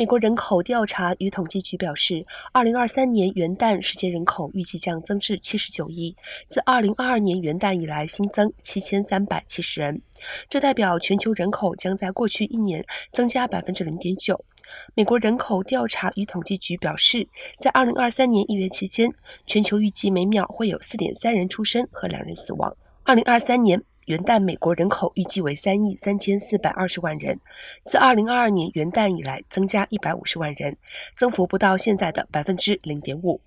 美国人口调查与统计局表示，2023年元旦世界人口预计将增至79亿，自2022年元旦以来新增7370人，这代表全球人口将在过去一年增加0.9%。美国人口调查与统计局表示，在2023年一月期间，全球预计每秒会有4.3人出生和两人死亡。2023年。元旦，美国人口预计为三亿三千四百二十万人，自二零二二年元旦以来增加一百五十万人，增幅不到现在的百分之零点五。